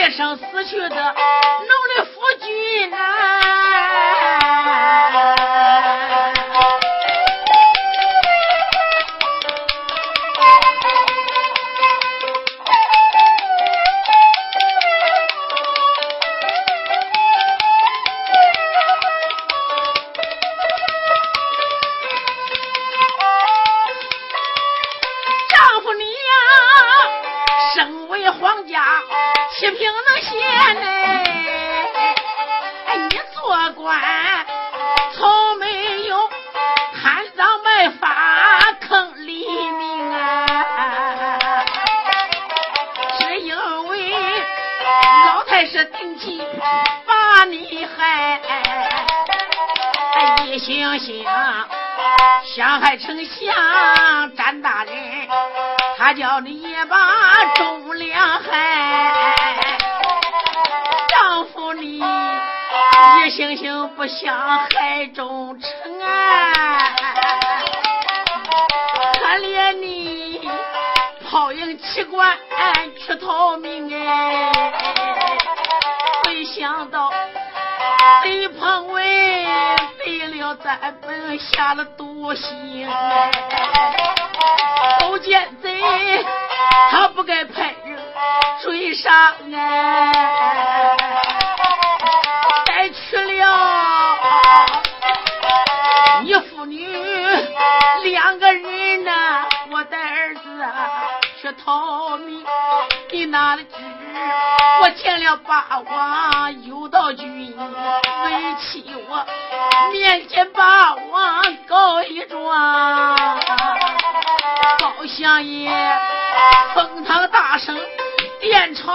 一生死去的。想不想害忠臣啊，可怜你抛营弃官去逃命哎，没想到贼彭伟背了咱本下了毒心，勾奸贼，他不该派人追杀俺，去逃命，你拿了纸我见了八王有道君，为气我面前八王告一状，高相爷封堂大圣殿朝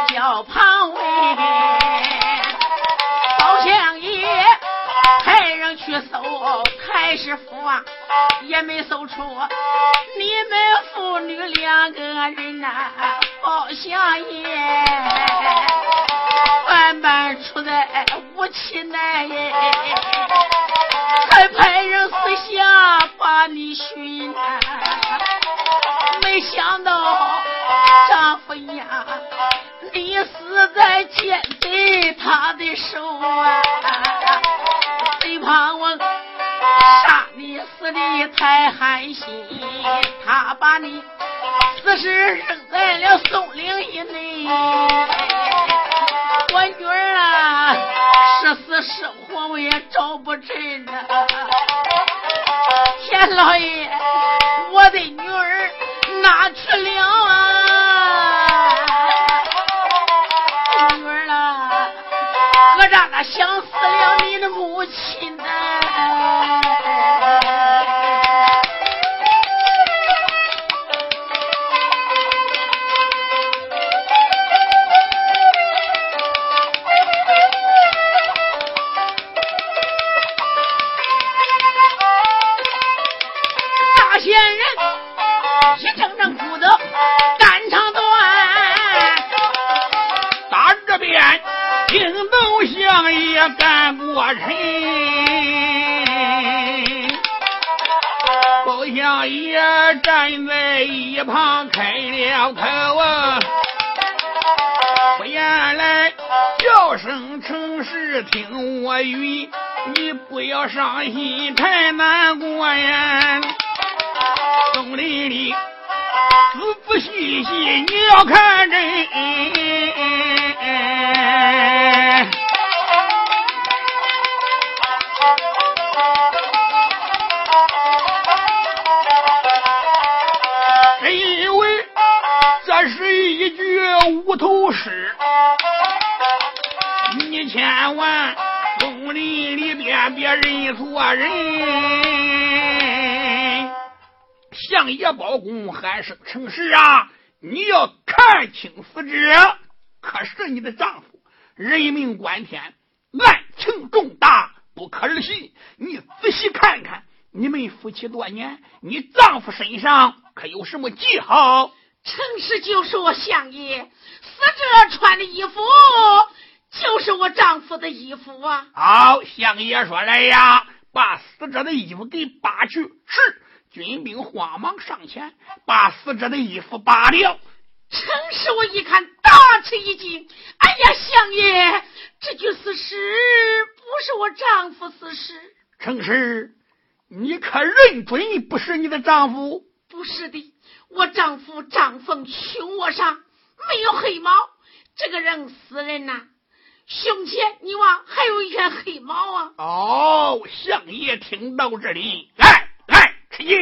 叫庞威，包相爷派人去搜，太师府啊，也没搜出你们父女两个人呐，包相爷万般出在无期难耶，还派人私下把你寻，没想到丈夫呀，你死在奸贼他的手啊，谁怕我？杀你死的太寒心，他把你死尸扔在了松林以内。我女儿啊，是死是活我也找不真呐。天老爷，我的女儿哪去了在一旁开了口啊，不言来叫声诚实听我语，你不要伤心太难过呀。宋丽丽仔仔细细你要看真。万宫里里边别认错人。相爷包公喊声成事啊！你要看清死者，可是你的丈夫，人命关天，案情重大，不可儿戏。你仔细看看，你们夫妻多年，你丈夫身上可有什么记号？诚实就说，相爷，死者穿的衣服就是我丈夫的衣服啊。好，相爷说来呀，把死者的衣服给扒去。是。军兵慌忙上前，把死者的衣服扒了。陈氏，我一看，大吃一惊。哎呀，相爷，这具死尸不是我丈夫死尸。陈氏，你可认准不是你的丈夫？不是的，我丈夫张凤胸窝上没有黑毛。这个人死人呐，胸前你望还有一圈黑毛啊。哦，相爷听到这里，来来。吃惊！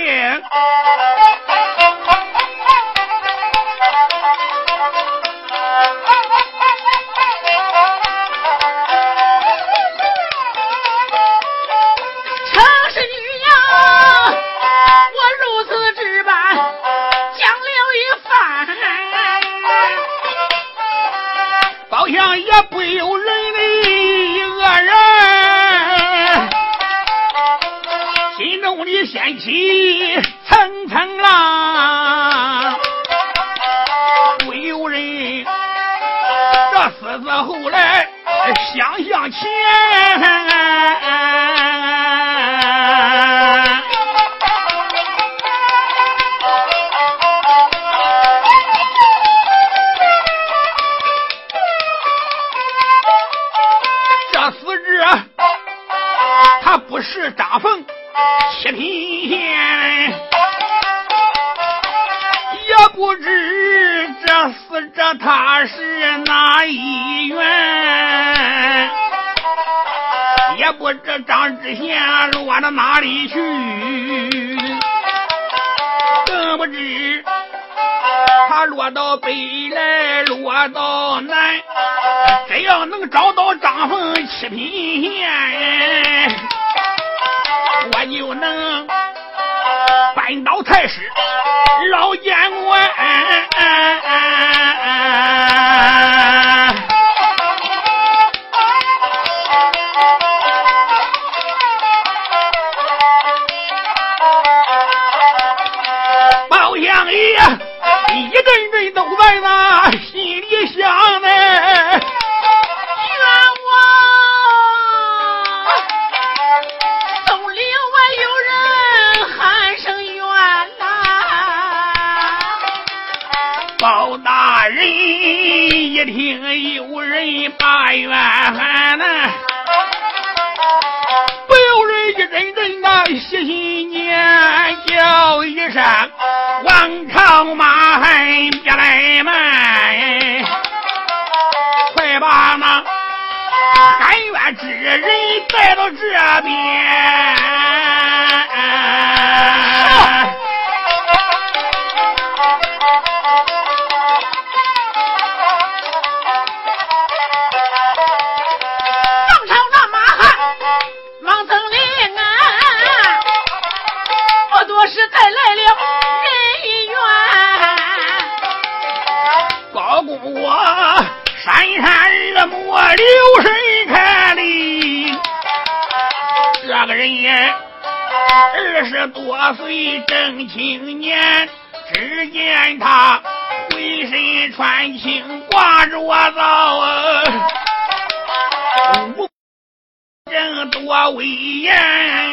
像也不由人的一个人，心中里掀起层层浪，不由人。这狮子后来想想前。张知县落到哪里去，更不知他落到北来，落到南。只要能找到张凤七品县，我就能扳倒太师老多岁正青年，只见他浑身穿青挂着皂啊，武正多威严。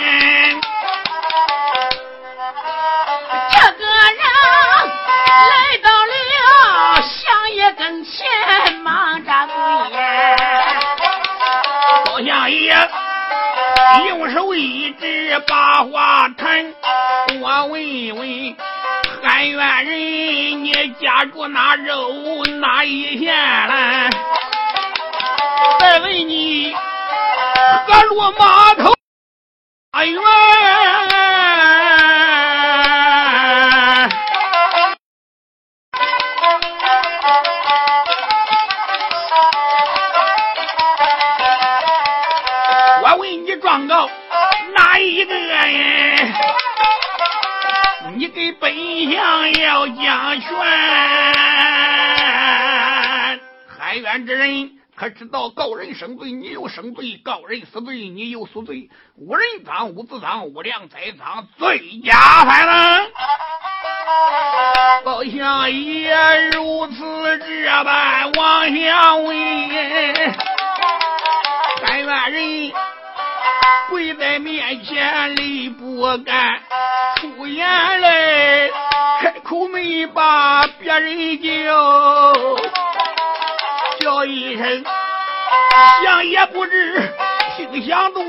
用手一指把话谈，我问问汉元人，你家住哪州哪一县？来？再问你河路码头。阿元。你给本相要讲权。海远之人可知道告人生罪，你有生罪；告人死罪，你有死罪。无人赃，无自赃，无良栽赃，罪加犯了。宝相也如此这般往下问，海远人跪在面前泪不干，出言来开口没把别人叫，叫一声想也不知听响断。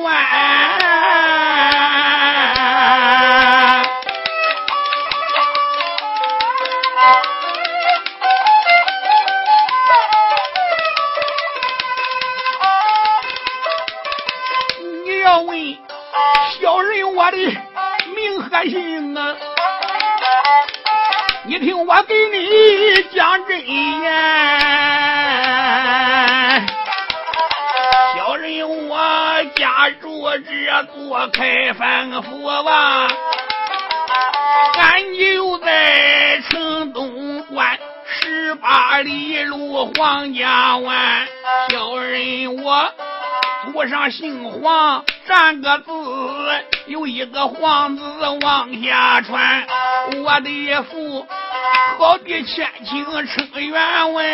我给你讲真言。小人我家住这座开封府吧，俺就在城东关十八里路黄家湾。小人我祖上姓黄。三个字，有一个黄字往下传。我的父好比千顷称员外，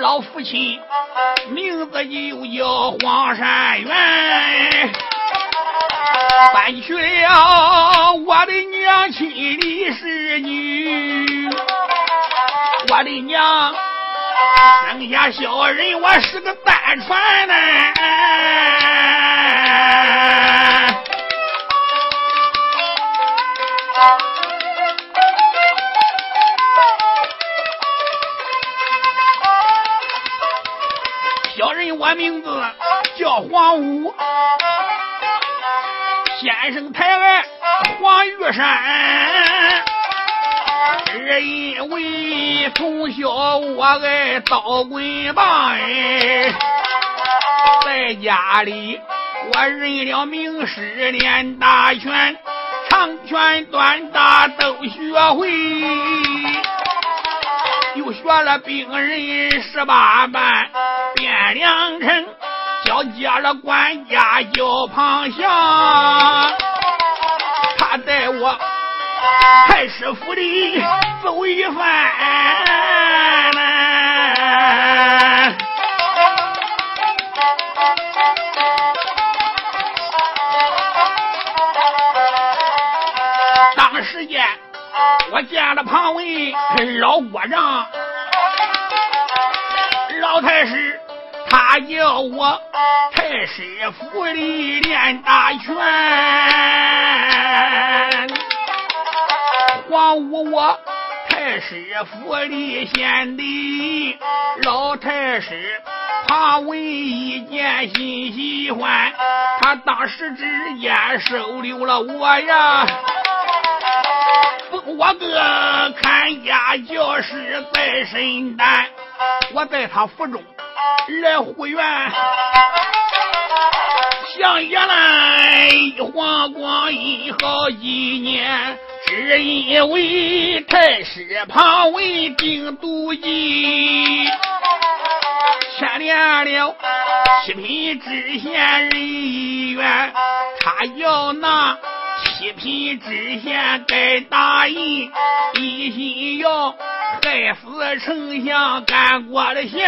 老父亲名字就叫黄山元。搬去了我的娘亲李氏女，我的娘。生下小人，我是个单传呢。我名字叫黄武，先生抬爱黄玉山。是因为从小我爱刀棍棒哎，在家里我认了名师练大拳，长拳短打都学会，又学了兵人十八般，良辰，交接了管家叫庞祥，他带我。太师府里走一番，当时间我见了庞文老国丈，老太师他叫我太师府里练大拳。黄武，我太师府里贤弟，老太师他为一见心喜欢，他当时之间收留了我呀，封我个看家教师在身担，我在他府中来护院，想也来一晃光阴好几年。只因为太师庞文定毒计，牵连了七品知县人一员，他要拿七品知县该打印，一心要害死丞相干过的县。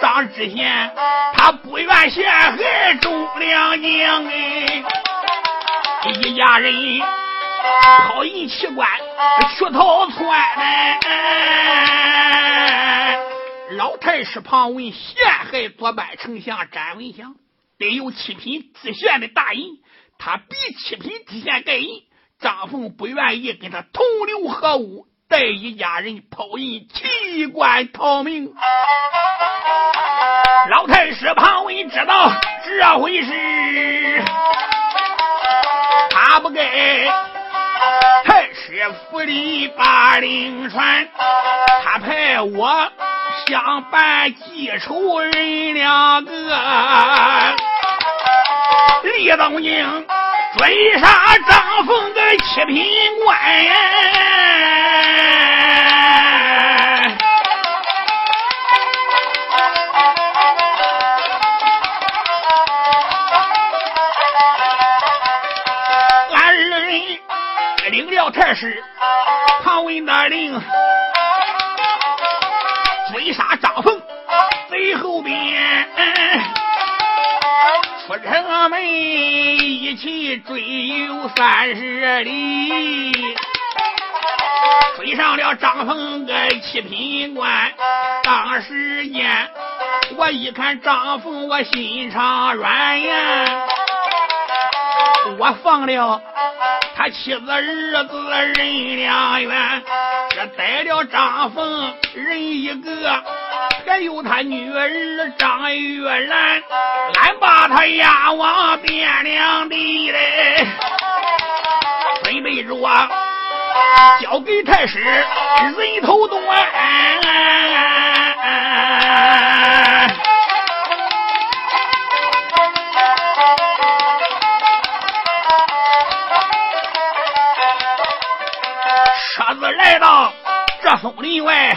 张知县他不愿陷害忠良将哎。一家人跑银器官去逃窜老太师庞文陷害左班丞相詹文祥，得有七品知县的大印，他比七品知县盖印。张凤不愿意跟他同流合污，带一家人跑银器官逃命。老太师庞文知道这回事。他不给太师府里把令传，他派我相伴记仇人两个。李东京追杀张凤的七品官。太师庞文的令，追杀张凤，最后边出城门，一起追有三十里，追上了张凤个七品官。当时间，我一看张凤，我心肠软呀，我放了。他妻子儿子人两员，这逮了张凤人一个，还有他女儿张玉兰，俺把他押往汴梁地嘞，准备着交给太师人头断。车子来到这松林外，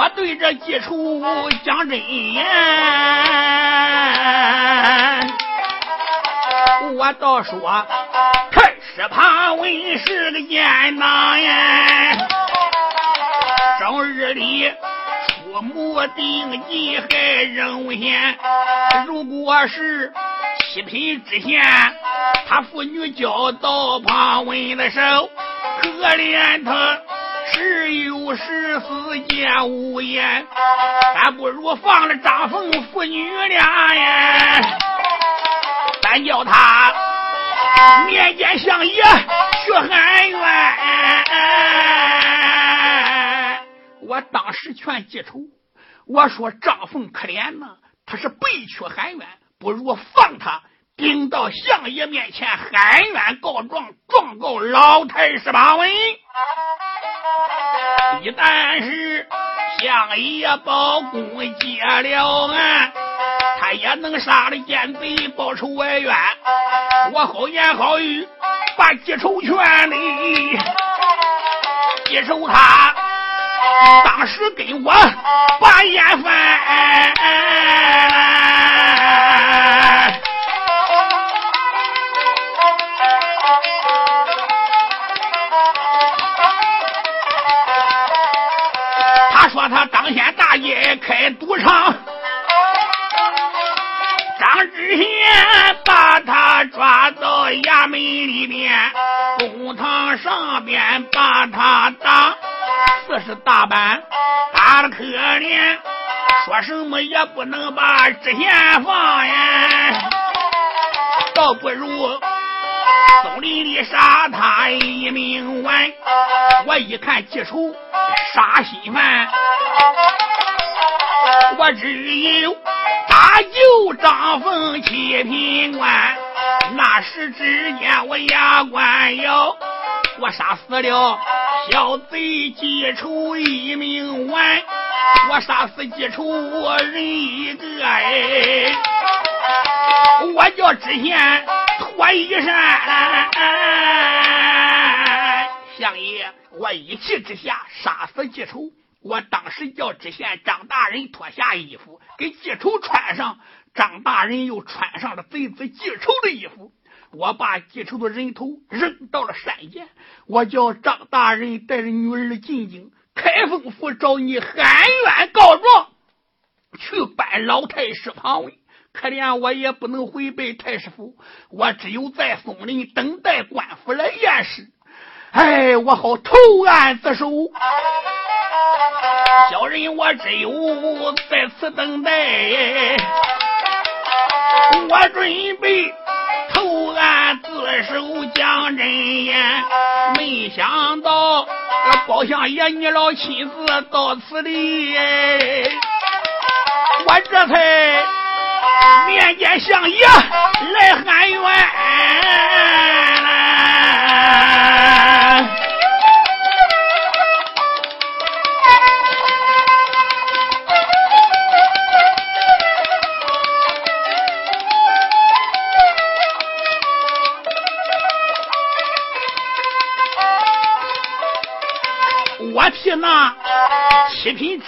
我对着季楚讲真言，我倒说太师庞文是个奸党呀，正日里出谋定计害人无险，如果是七品知县。他妇女交到庞文的手，可怜他时有时死见无言，还不如放了张凤父女俩呀！咱叫他面见相爷去喊冤。我当时劝记仇，我说张凤可怜呐，他是被屈喊冤，不如放他。顶到相爷面前喊冤告状，状告老太十八文。一旦是相爷包公接了案，他也能杀了奸贼，报仇外冤。我好言好语把记仇劝你，接受他当时跟我把烟饭。说他当先大爷开赌场，张知县把他抓到衙门里边，公堂上边把他打，四十大板打的可怜，说什么也不能把知县放呀，倒不如松林里杀他一命完。我一看记仇。杀心犯，我只有搭救张凤七品官。那时之间，我牙关咬，我杀死了小贼记仇一命完，我杀死记仇人一个哎，我叫知县脱衣衫，相爷。我一气之下杀死记仇，我当时叫知县张大人脱下衣服给记仇穿上，张大人又穿上了贼子记仇的衣服，我把记仇的人头扔到了山涧，我叫张大人带着女儿进京开封府找你喊冤告状，去搬老太师旁位。可怜我也不能回拜太师府，我只有在松林等待官府来验尸。哎，我好投案自首，小人我只有在此等待。我准备投案自首讲真言，没想到包相爷你老亲自到此地，我这才面见相爷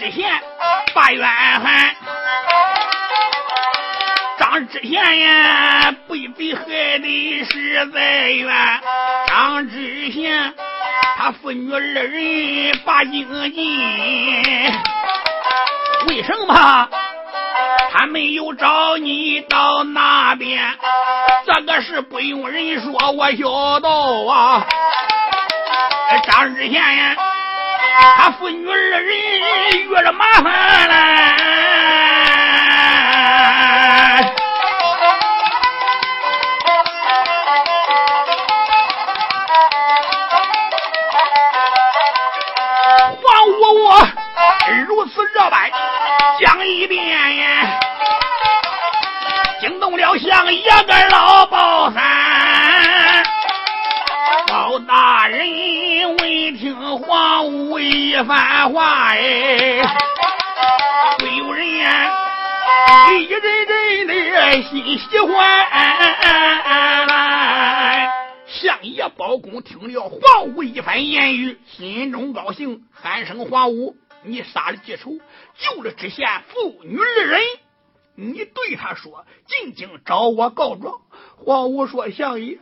知县把冤喊。张知县呀，被贼害的实在冤。张知县他父女二人把京进，为什么他没有找你到那边？这个事不用人说，我晓得啊。张知县呀，他父女二人遇了麻烦了。黄五我如此这般讲一遍呀，惊动了相爷个老番话，哎，会有人一阵阵的心喜欢。相爷包公听了黄武一番言语，心中高兴，喊声：“黄武，你杀了记仇，救了知县妇女二人，你对他说，进京找我告状。”黄武说：“相爷。”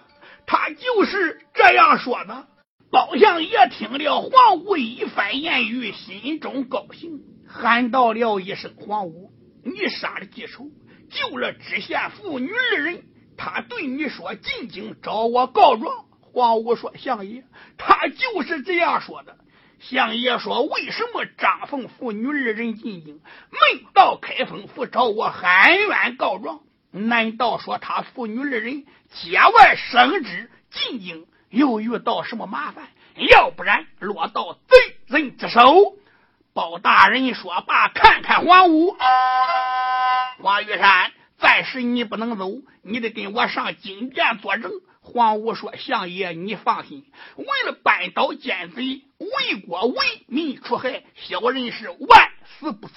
他就是这样说的。包相爷听了黄武一番言语，心中高兴，喊道了一声：“黄武，你杀了记仇，救了知县父女二人。他对你说进京找我告状。”黄武说：“相爷，他就是这样说的。”相爷说：“为什么张凤父女二人进京，没到开封府找我喊冤告状？”难道说他父女二人节外生枝进京，又遇到什么麻烦？要不然落到贼人之手？包大人说罢，看看黄武，黄玉山，暂时你不能走，你得跟我上金殿作证。黄武说：“相爷，你放心，为了扳倒奸贼，为国为民除害，小人是万死不辞。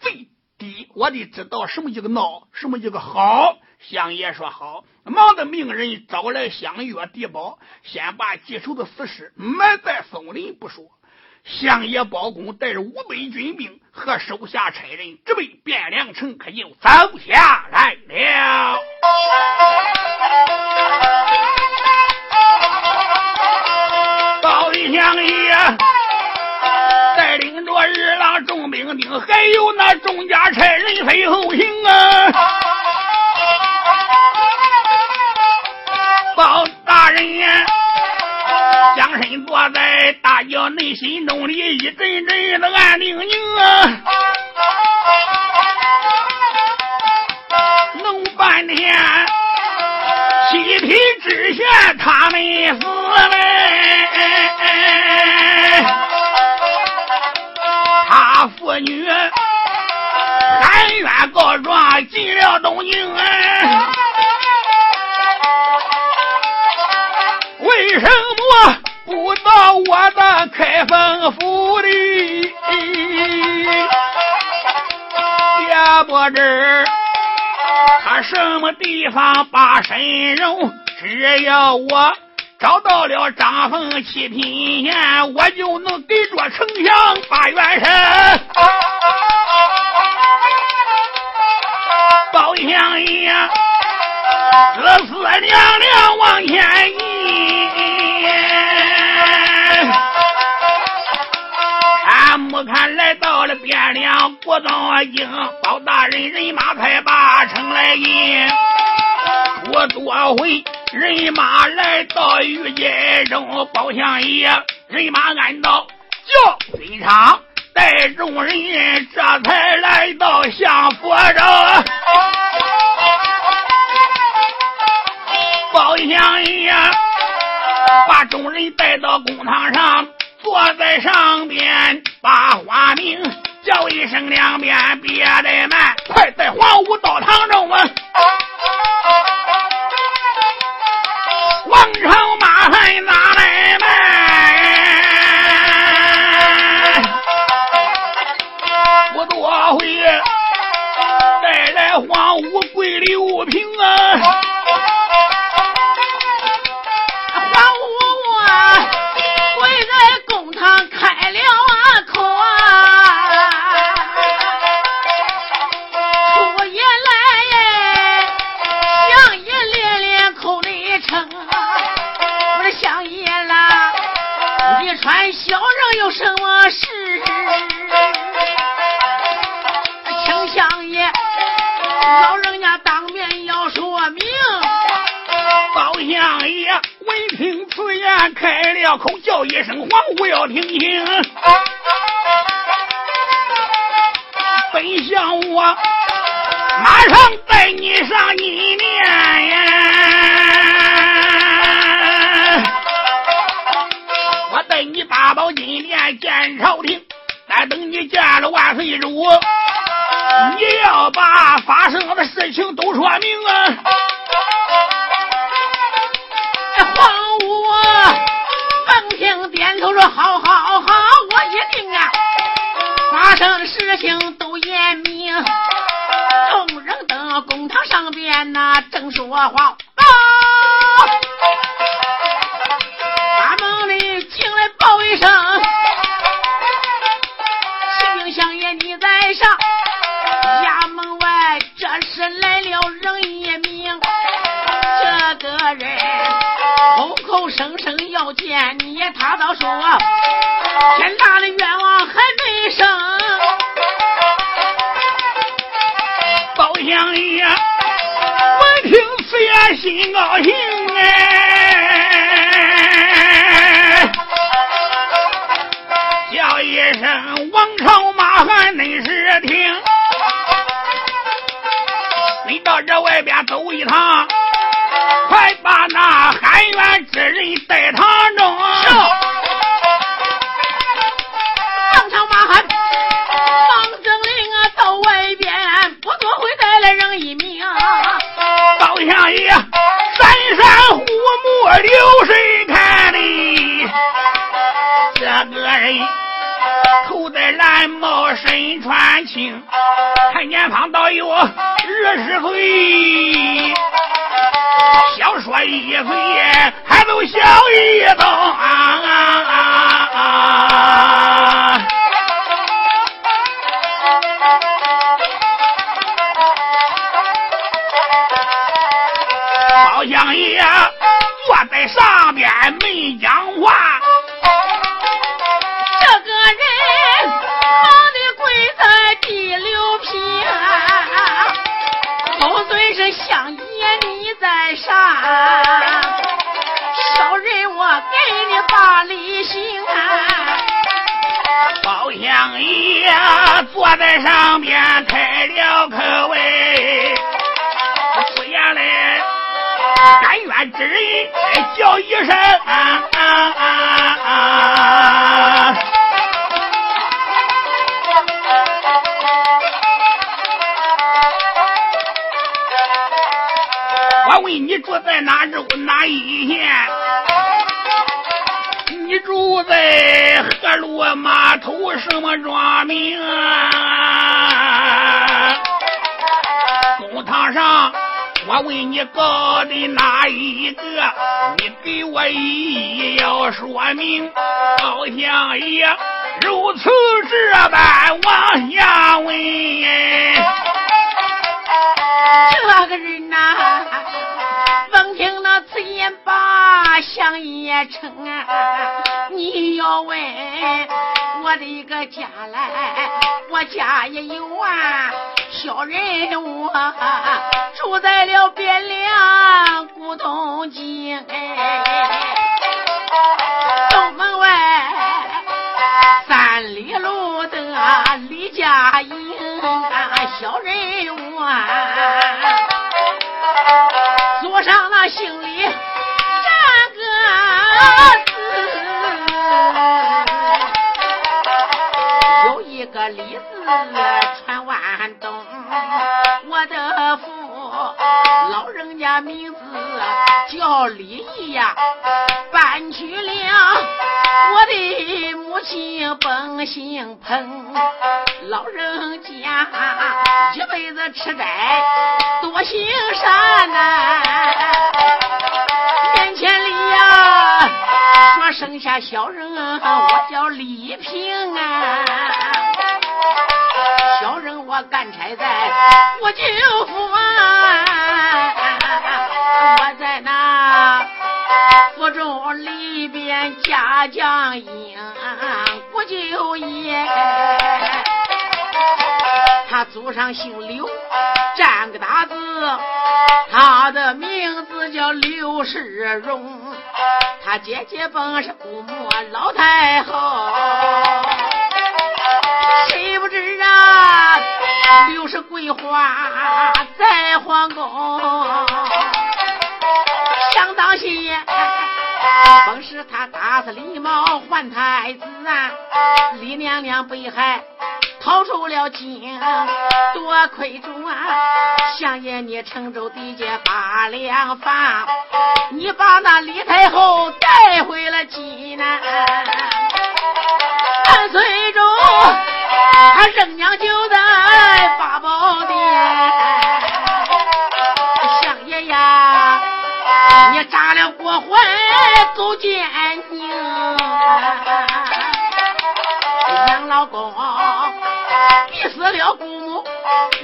最低。”我得知道什么叫个孬，什么叫个好。相爷说好，忙的命人找来香药地宝，先把记仇的死尸埋在松林不说。相爷包公带着五百军兵和手下差人，直奔汴梁城，可就走下来了。包相爷带领着。二郎众兵丁，还有那众家差人随后行啊！包大人呀，将身坐在大轿内，心中里一阵阵的暗宁宁啊！弄半天，七品知县他没死嘞。妇女喊冤告状也不知他什么地方把身容，只要我。找到了张凤七品县，我就能给着丞相把元神。包相爷，思思娘娘往前移，我看来到了汴梁国道京，包大人人马才把城来迎，我多回。人马来到御街中，包相爷人马赶到轿身上，带众人这才来到相府中。包相爷把众人带到公堂上，坐在上边，把花名叫一声两遍，别怠慢，快在黄武道堂中啊！王朝马还拿来卖？我多会带来黄武贵六平啊！俺小人有什么事？请相爷，老人家当面要说明。包相爷闻听此言，开了口叫一声皇姑要听清。本相我马上带你上你面。我带你大宝金殿见朝廷，再等你见了万岁主，你要把发生的事情都说明啊！皇武闻听点头说：“好好好，我一定啊！发生的事情都言明。”众人等公堂上边呐正说话，口声声要见你，他倒说天大的愿望还没生。包相爷闻听此言心高兴哎，叫一声王朝马汉恁是听，你到这外边走一趟。快把那喊冤之人带堂中。说一岁，还都笑一遭啊啊啊啊！你告的哪一个？你给我一要说明。老相爷如此这般往下问。这个人呐，闻听那此言把相爷称啊，你要问我的一个家来，我家也有啊，小人物住在了汴梁古董井，东门外三里路的李家营，小人物啊。桌上那行李站个字，有一个李字名字叫李义呀，搬去了我的母亲本姓彭，老人家一辈子吃斋多行善呐，面前里呀说生下小人，我叫李平啊。小人我干差在我舅父啊，我在那府中里边家将应，我舅爷，他他祖上姓刘，占个大字，他的名字叫刘世荣。他姐姐本是姑母老太后，谁不知啊？刘氏桂花在皇宫，本是他打死李茂换太子啊，李娘娘被害，逃出了京，多亏主啊！相爷你成州地界八两房，你把那李太后带回了济南，万岁中，他生娘就在八宝殿，相爷呀，你扎了国环。走奸宁，杨老公逼死了姑母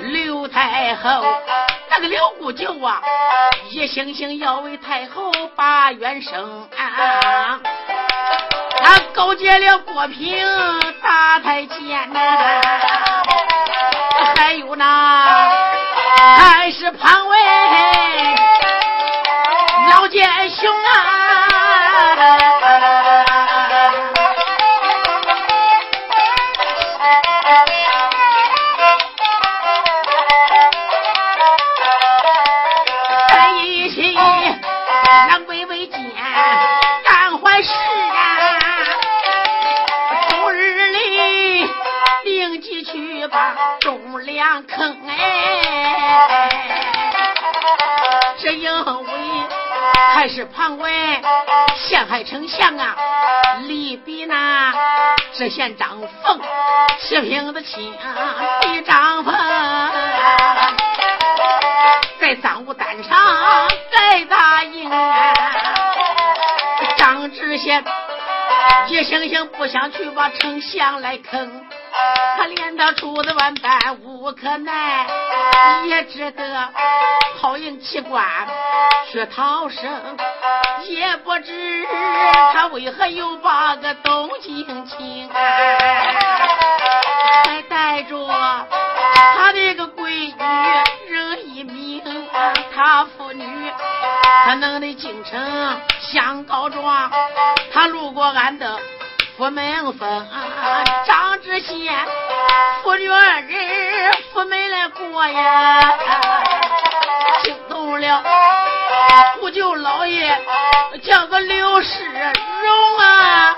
刘太后，那个刘姑舅啊，一心心要为太后把冤生。他勾结了郭平大太监呐，还有那还是庞威老奸雄啊。还是庞威陷害丞相啊！利比那知县张凤七品的亲弟张凤，在赃物单上再答应。张知县一心心不想去把丞相来坑，可怜他出子万般无可奈，也只得好迎奇官。去逃生，也不知他为何又把个东京情，还带着他的个闺女人一名，他父女他能的进城相告状，他路过俺的府门风，张志贤父女二人府门来过呀，惊动了。五舅老爷叫个刘世荣啊！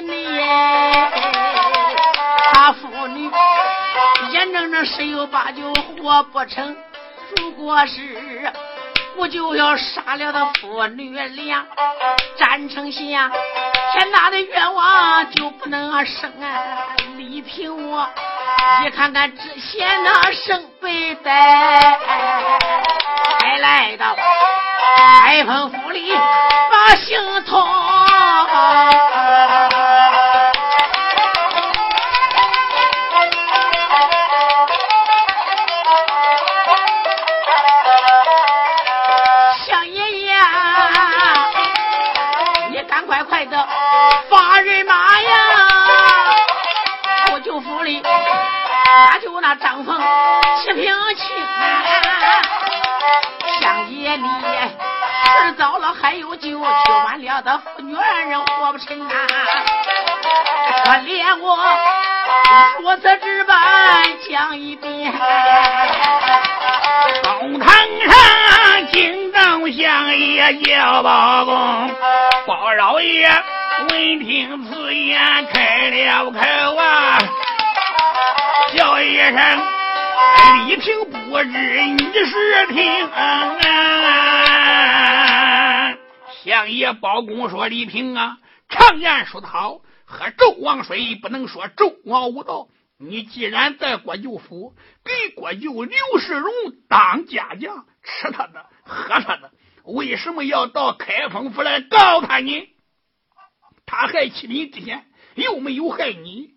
你，他父女眼睁睁十有八九活不成。如果是我就要杀了他父女俩，战丞相天大的冤枉就不能生啊！李平我一看看知县那生背带，才来到开封府里。心痛，他就那张凤七品亲，相爷你。事早了还有酒，去晚了的妇女二人活不成啊！可怜我如此之般讲一遍。公堂上，金帐相爷叫包公，包老爷闻听此言开了口啊，叫一声。李平不知你是听啊！相爷包公说：“李平啊，常言说得好，喝纣王水不能说纣王无道。你既然在国舅府给国舅刘世荣当家将，吃他的，喝他的，为什么要到开封府来告他呢？他害启民之前，又没有害你，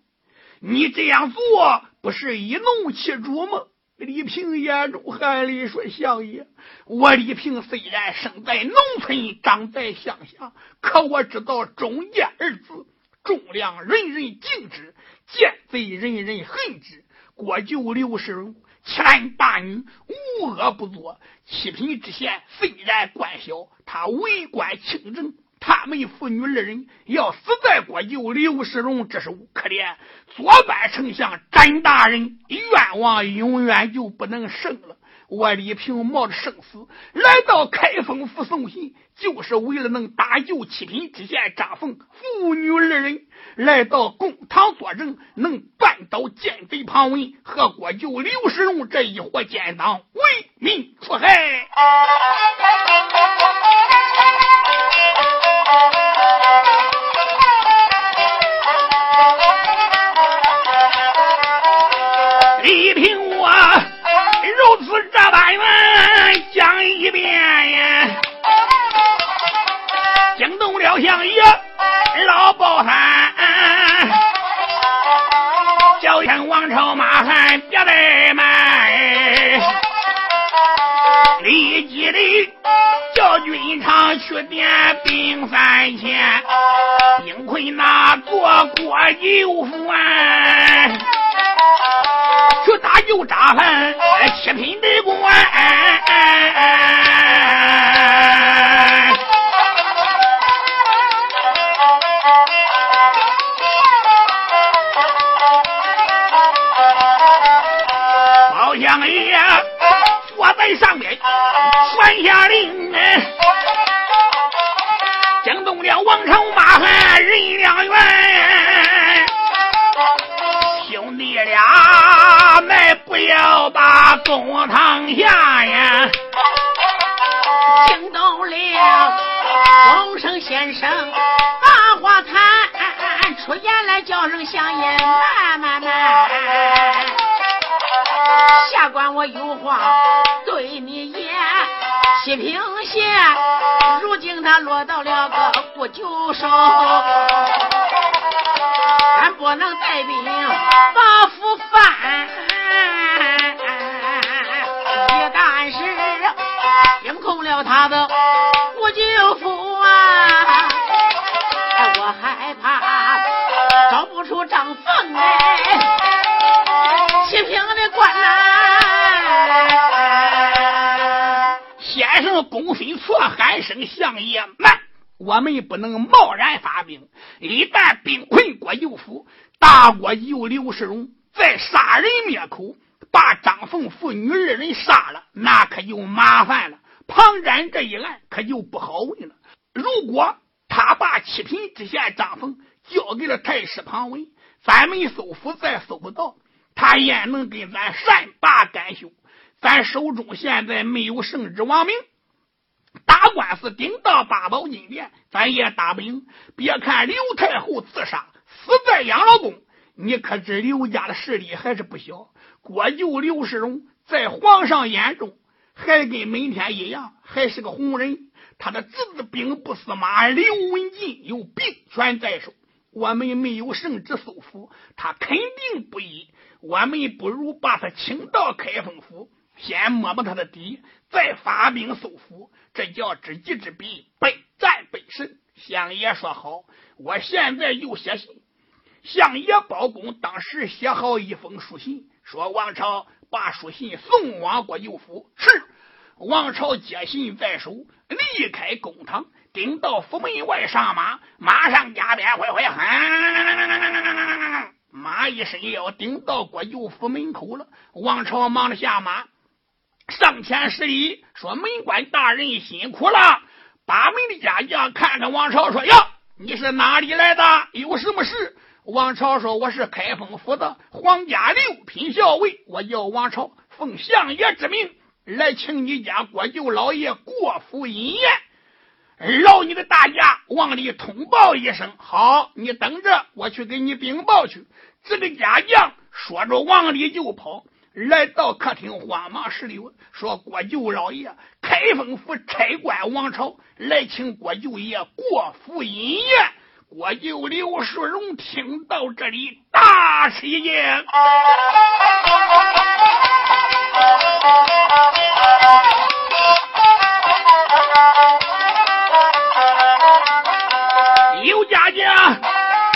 你这样做不是以怒欺主吗？李平眼中含泪说：“相爷，我李平虽然生在农村，长在乡下，可我知道忠义二字，忠良人人敬之，奸贼人人恨之。国舅刘世荣欺男霸女，无恶不作。七品知县虽然官小，他为官清正。”他们父女二人要死在国舅刘世荣之手，可怜左班丞相詹大人冤枉，永远就不能胜了。我李平冒着生死来到开封府送信，就是为了能搭救七品知县张凤父女二人来到公堂作证，能扳倒奸贼庞文和国舅刘世荣这一伙奸党，为民除害。面前，幸亏拿做锅油饭，去打油炸饭，品。西平县如今他落到了个不久手，俺不能带兵把错喊声相爷慢，我们不能贸然发兵。一旦兵困国舅府，大国舅刘世荣再杀人灭口，把张凤父女二人杀了，那可就麻烦了。庞占这一案可就不好问了。如果他把七品知县张凤交给了太师庞文，咱们搜府再搜不到，他也能跟咱善罢甘休。咱手中现在没有圣旨王明，打官司顶到八宝金殿，咱也打不赢。别看刘太后自杀死在养老宫，你可知刘家的势力还是不小。国舅刘世荣在皇上眼中还跟明天一样，还是个红人。他的侄子兵部司马刘文进有兵权在手，我们没有圣旨搜府，他肯定不依。我们不如把他请到开封府。先摸摸他的底，再发兵搜府，这叫知己知彼，百战百胜。相爷说好，我现在就写信。相爷包公当时写好一封书信，说王朝把书信送往国舅府。是，王朝接信在手，离开公堂，顶到府门外上马，马上加鞭，快快喊，马一伸腰，顶到国舅府门口了。王朝忙着下马。上前施礼，说：“门官大人辛苦了。”把门的家将看着王朝说：“呀，你是哪里来的？有什么事？”王朝说：“我是开封府的皇家六品校尉，我叫王朝，奉相爷之命来请你家国舅老爷过府饮宴，劳你的大驾往里通报一声。好，你等着，我去给你禀报去。”这个家将说着，往里就跑，来到客厅，慌忙施礼说：“郭舅老爷，开封府差官王朝来请郭舅爷过府饮宴。”郭舅刘世荣听到这里，大吃一惊。刘家将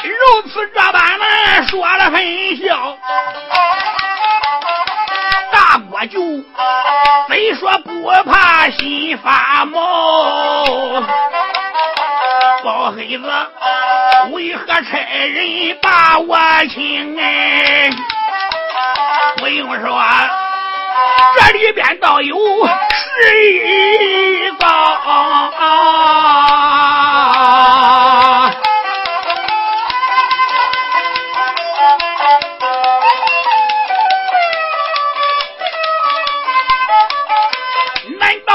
如此这般的说了分笑，就非说不怕心发毛，包黑子。为何差人把我请？哎，不用说，这里边倒有十一桩。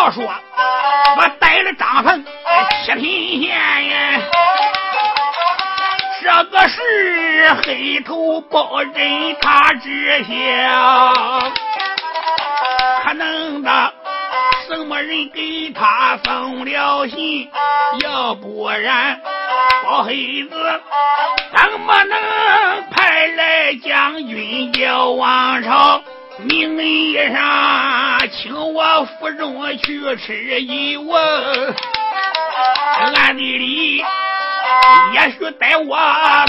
难道说我带了张凤七品县？这个是黑头包人他知晓，可能的什么人给他送了信？要不然包黑子怎么能派来将军叫王朝？名义上请我府中去吃一问，暗地里。也许带我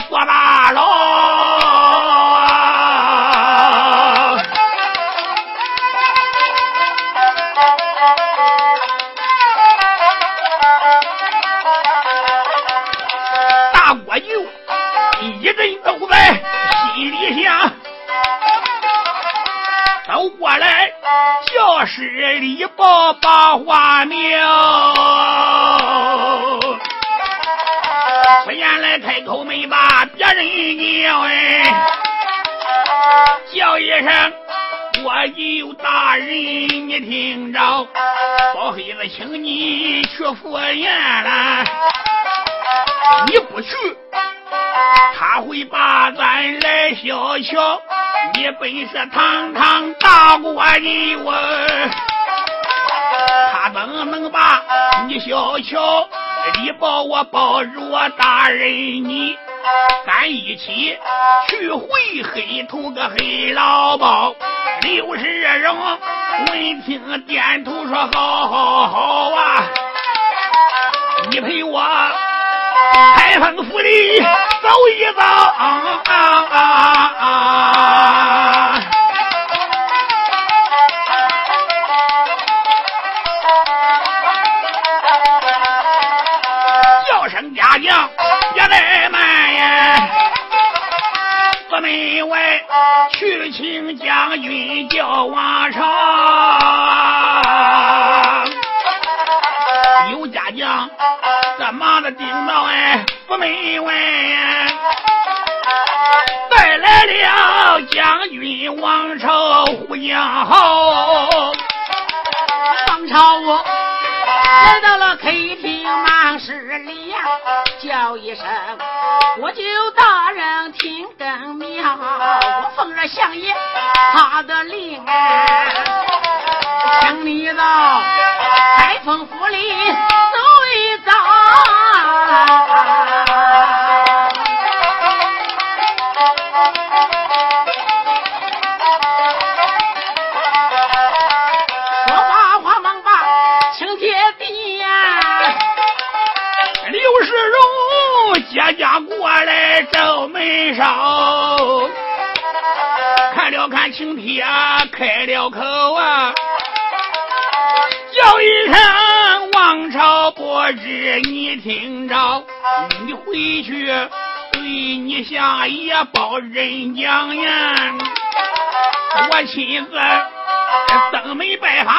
坐大牢。教室里报把话苗。不言来开口没把别人叫哎，叫一声我有大人，你听着，包黑子请你去赴宴了，你不去，他会把咱来小瞧。你本是堂堂大国人物，他怎能把你小瞧？你抱我抱住我大人，你咱一起去会黑头个黑老包。刘世荣闻听点头说：好好好啊！你陪我开封府里走一走。啊啊啊娘，别怠慢呀！府门外去请将军叫王朝。忙的顶到哎，府门外带来了将军王朝胡将豪。王朝我来到了客厅忙事里呀。叫一声，我就大人听更妙。我奉着相爷他的令哎，请你到开封府里。说话话王八请贴地呀刘世荣接家过来正没上看了看请帖开了口啊叫一声王朝不知你听着，你回去对你下爷报人讲呀，我亲自登门拜访，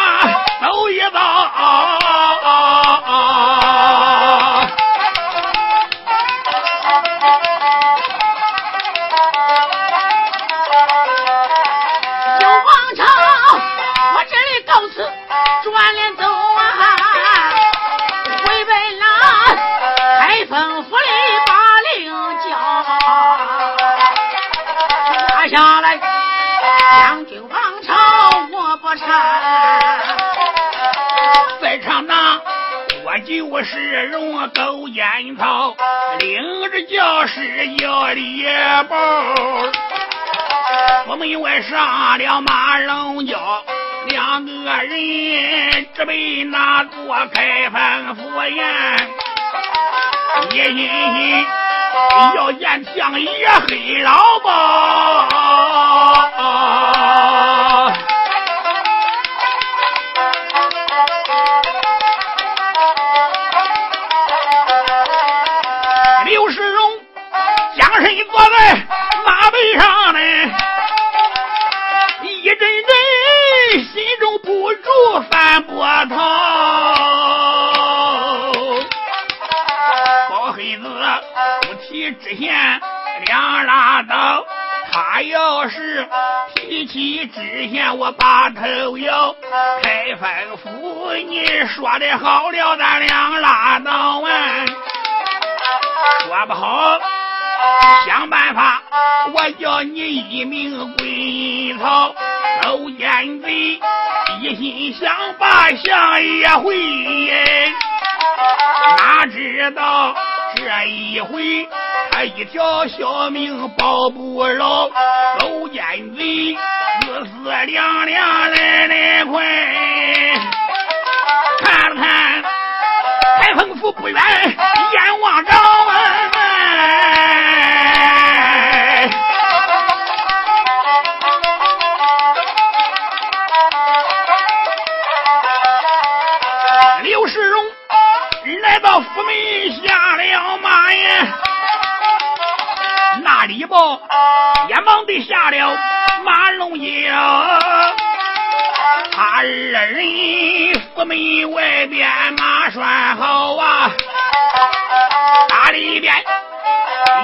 走一遭。我是荣狗烟草，领着教师要礼包。我们外上了马龙桥，两个人准备拿做开封府宴，要见相爷黑老包。波涛。包黑子不提知县两拉倒，他要是提起知县，我把头摇。开封府，你说的好了，咱两拉倒啊。说不好，想办法，我叫你一命归曹。勾奸贼，一心想把相爷回，哪知道这一回他一条小命保不牢。勾奸贼，死死凉凉来来快，看了看开封府不远，阎王那李豹也忙地下了马龙腰，他二人府门外边马拴好啊，打里边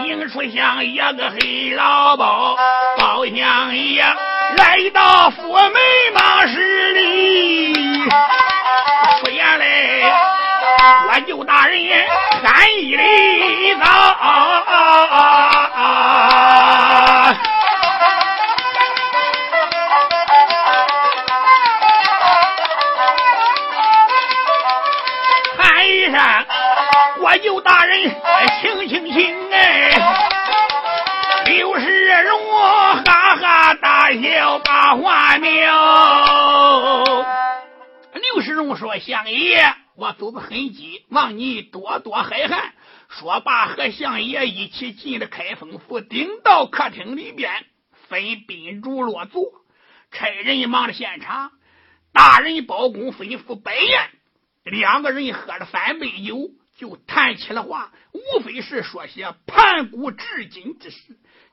迎出相一个黑老包，包相爷来到府门马十里。我舅大人喊一礼早。喊一声，我舅大人，请请请哎！刘世荣哈哈大笑把话苗。刘世荣说：“相爷，我走得很急，望你多多海涵。”说罢，和相爷一起进了开封府，顶到客厅里边，分宾主落座，差人忙着献茶。大人包公吩咐摆宴，两个人喝了三杯酒，就谈起了话，无非是说些盘古至今之事。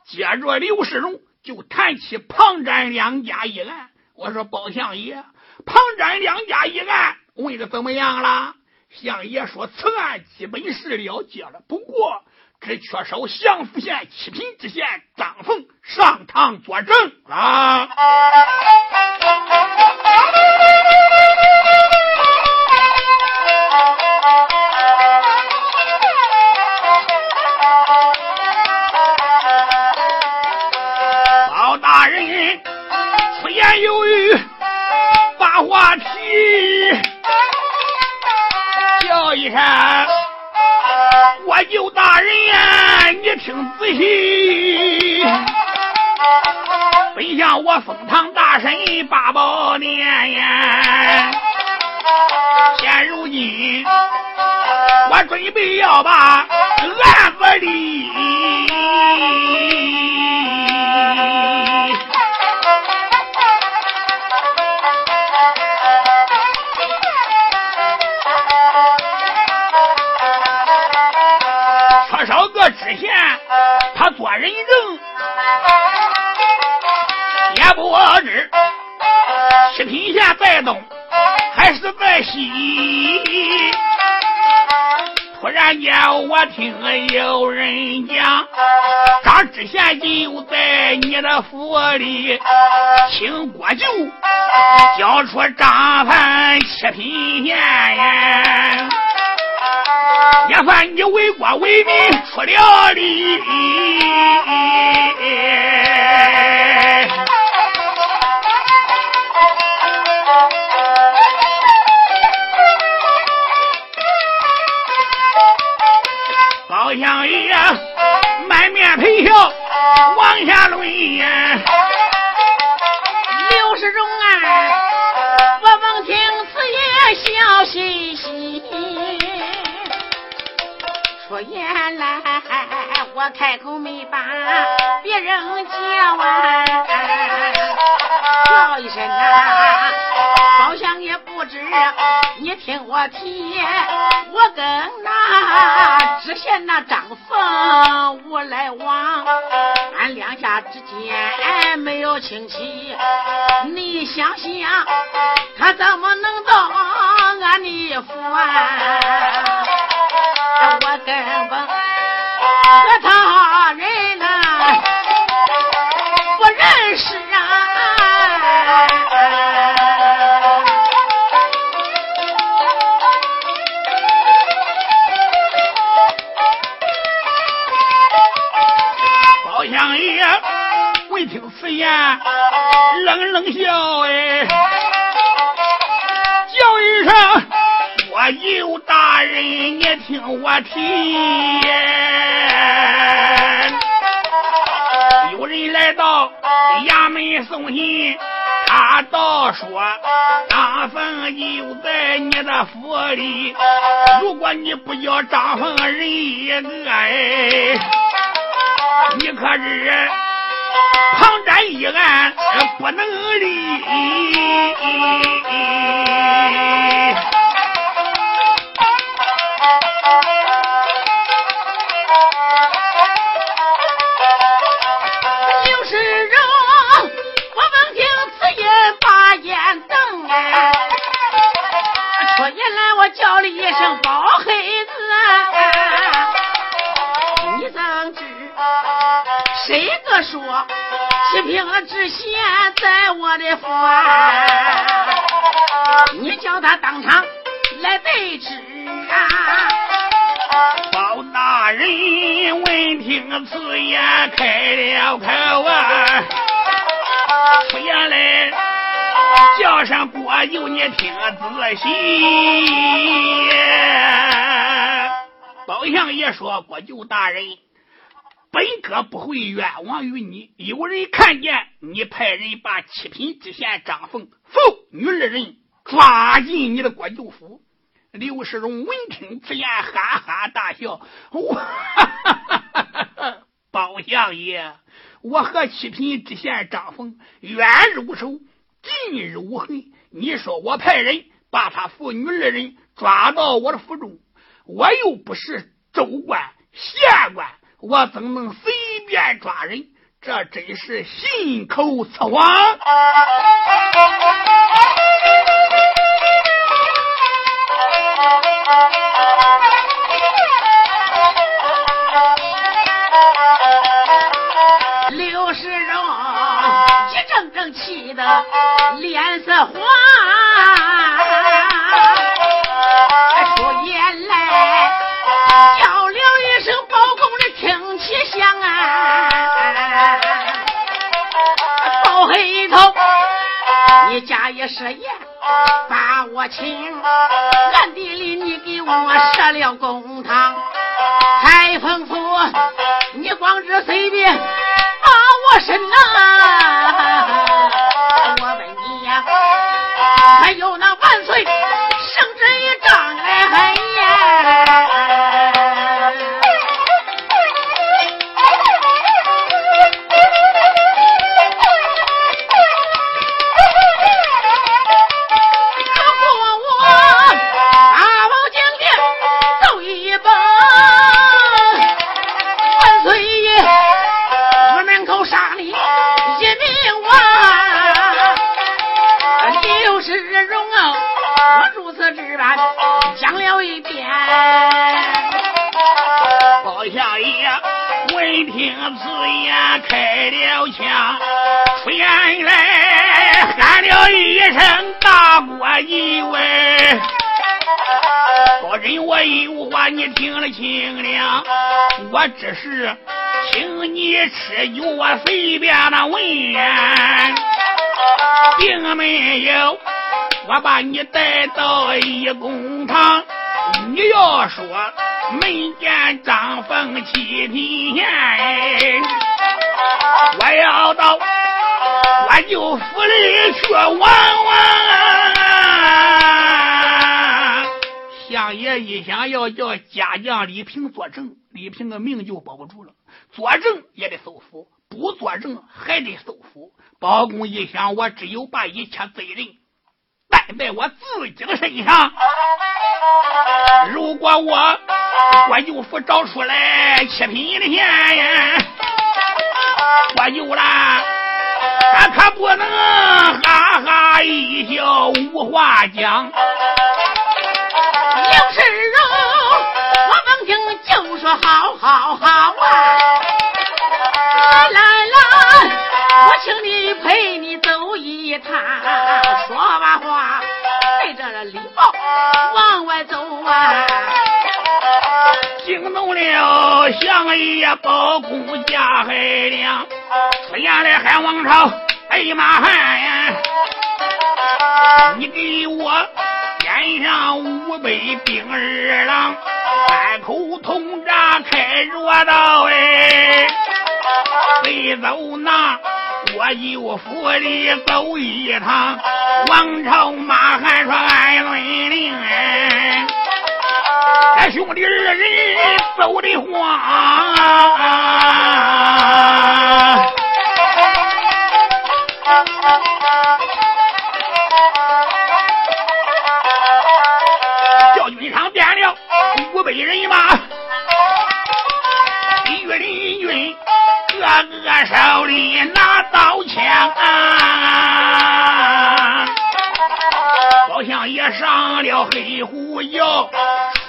接着，刘世荣就谈起庞展两家一案。我说：“包相爷。”庞展两家一案问的怎么样了？相爷说此案基本是了结了，不过只缺少降福县七品知县张凤上堂作证啊。包大人此言有语。把话一声，我舅大人呀，你听仔细。本想我封堂大审八宝殿呀，现如今我准备要把案子立。知县，他做人证，也不知七品县在东还是在西。突然间，我听有人讲，张知县就在你的府里，请国舅交出张盘七品县呀。也算你为国为民出了力。包相爷满面陪笑往下论呀，刘世忠啊，我闻听此言笑嘻嘻。说原来我开口没把别人叫啊，叫一声啊，好像也不知你听我提，我跟那知县那张凤无来往，俺两家之间没有亲戚，你想想他怎么能到俺的府啊？和他人呐不认识啊！包相爷闻听此言，冷冷笑哎，叫一声我尤大人，你听我提。有人来到衙门送信，他倒说张凤就在你的府里，如果你不叫张凤人一个哎。你可是旁瞻一案不能立。叫了一声包黑子啊！你怎知谁个说七平了知县在我的府啊？你叫他当场来对质啊！包大人闻听此言，开了口啊，出言来叫声郭舅，你听仔细。包相爷说：“郭舅大人，本哥不会冤枉于你。有人看见你派人把七品知县张凤父女二人抓进你的郭舅府。”刘世荣闻听此言，哈哈大笑：“ 我包相爷，我和七品知县张凤冤如仇，近日无痕。你说我派人把他父女二人抓到我的府中，我又不是州官县官，我怎能随便抓人？这真是信口雌黄。”脸色黄，说原来叫了一声包公的听其响啊，包黑头，你假意设宴把我请，暗地里你给我设了公堂，开封府，你光知随便把我审呐！还有如此这般讲了一遍。包相爷闻听此言，开了枪，出言来喊了一声：“大国一位！”包人，我有话你听了清了，我只是请你吃酒，我随便的问，并没有我把你带到一公堂。你要说没见张凤七品县，我要到我舅府里去玩玩。相爷一想要叫家将李平作证，李平的命就保不住了。作证也得搜府，不作证还得搜府。包公一想，我只有把一切罪人在我自己的身上。如果我我舅父找出来七品的钱，我舅啦，他可不能哈哈一笑无话讲。刘世荣，我闻听就说好好好请你陪你走一趟，说完话，带着礼包往外走啊！惊动了相爷包公家海亮，出言来喊王朝，哎呀妈呀！你给我点上五百兵二郎，三口铜闸开着道哎，得走那我舅府里走一趟，王朝马汉说俺遵令哎。兄弟二人走的慌，叫军场点了五百人马，御林军个个手里拿刀枪啊，好像也上了黑虎窑。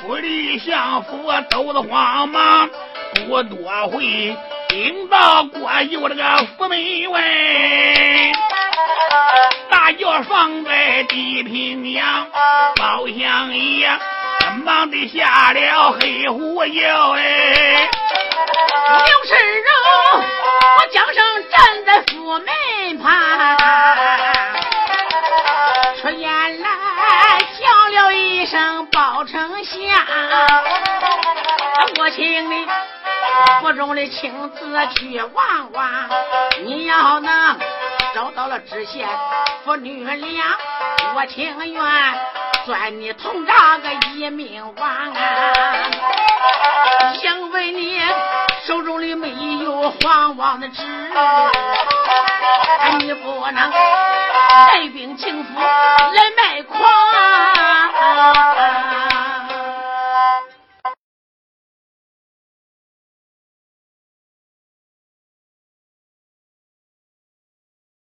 府里相府走得慌忙，不多会顶到过右这个府门外，大轿放在地平阳，包相爷忙的下了黑虎窑哎，刘世荣，我将声站在府门旁，出言来叫了一声包丞相，我请你府中的亲自去望望，你要能找到了知县父女俩，我情愿算你同这个一命亡啊！因为你手中里没有皇王的旨，你不能带兵进府来卖矿。